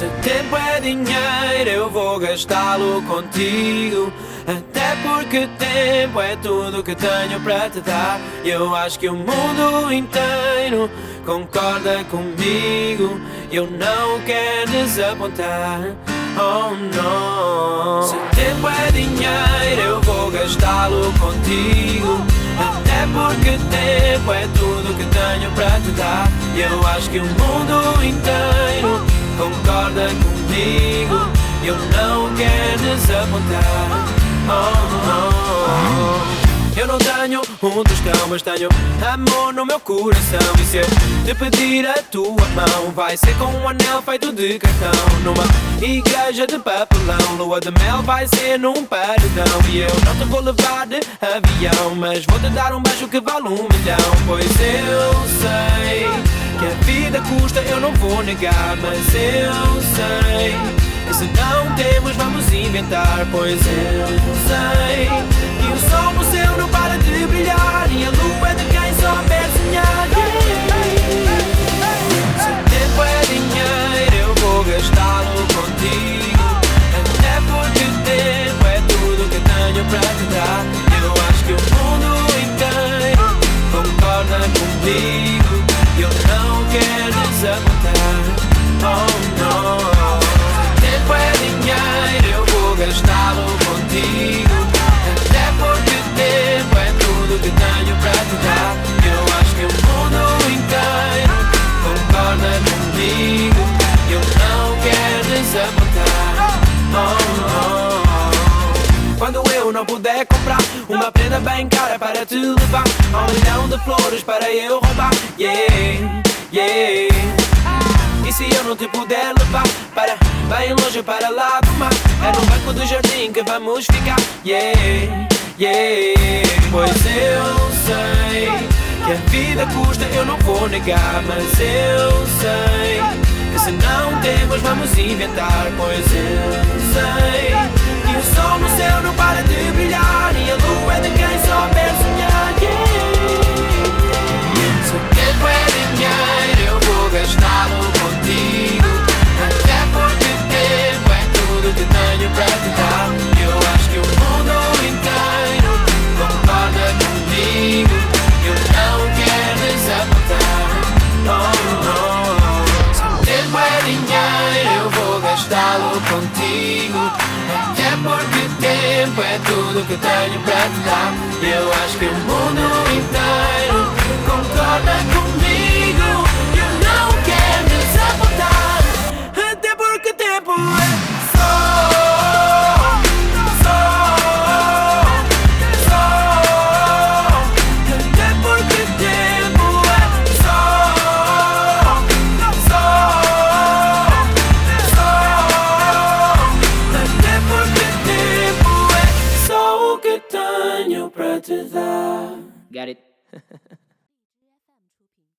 Se tempo é dinheiro, eu vou gastá-lo contigo. Até porque tempo é tudo que tenho para te dar. Eu acho que o mundo inteiro concorda comigo. Eu não quero desapontar. Oh não. Se tempo é dinheiro, eu vou gastá-lo contigo. Até porque tempo é tudo que tenho para te dar. Eu acho que o mundo inteiro concorda comigo. Eu não quero desapontar. Oh, oh. Eu não tenho um tostão, mas tenho amor no meu coração. E se eu te pedir a tua mão, vai ser com um anel feito de cartão. Numa igreja de papelão, lua de mel vai ser num paredão. E eu não te vou levar de avião, mas vou te dar um beijo que vale um milhão. Pois eu sei custa, eu não vou negar, mas eu sei. que se não temos, vamos inventar. Pois eu sei que o sol no céu não para de brilhar. E a lua é de não puder comprar. Uma prenda bem cara para te levar a um milhão de flores para eu roubar. Yeah, yeah. E se eu não te puder levar para bem longe para lá do mar? É no banco do jardim que vamos ficar. Yeah, yeah. Pois eu sei que a vida custa eu não vou negar Mas eu sei que se não temos vamos inventar. Pois eu sei gastá-lo contigo. Até porque tempo é tudo que tenho para te dar. Eu Got it?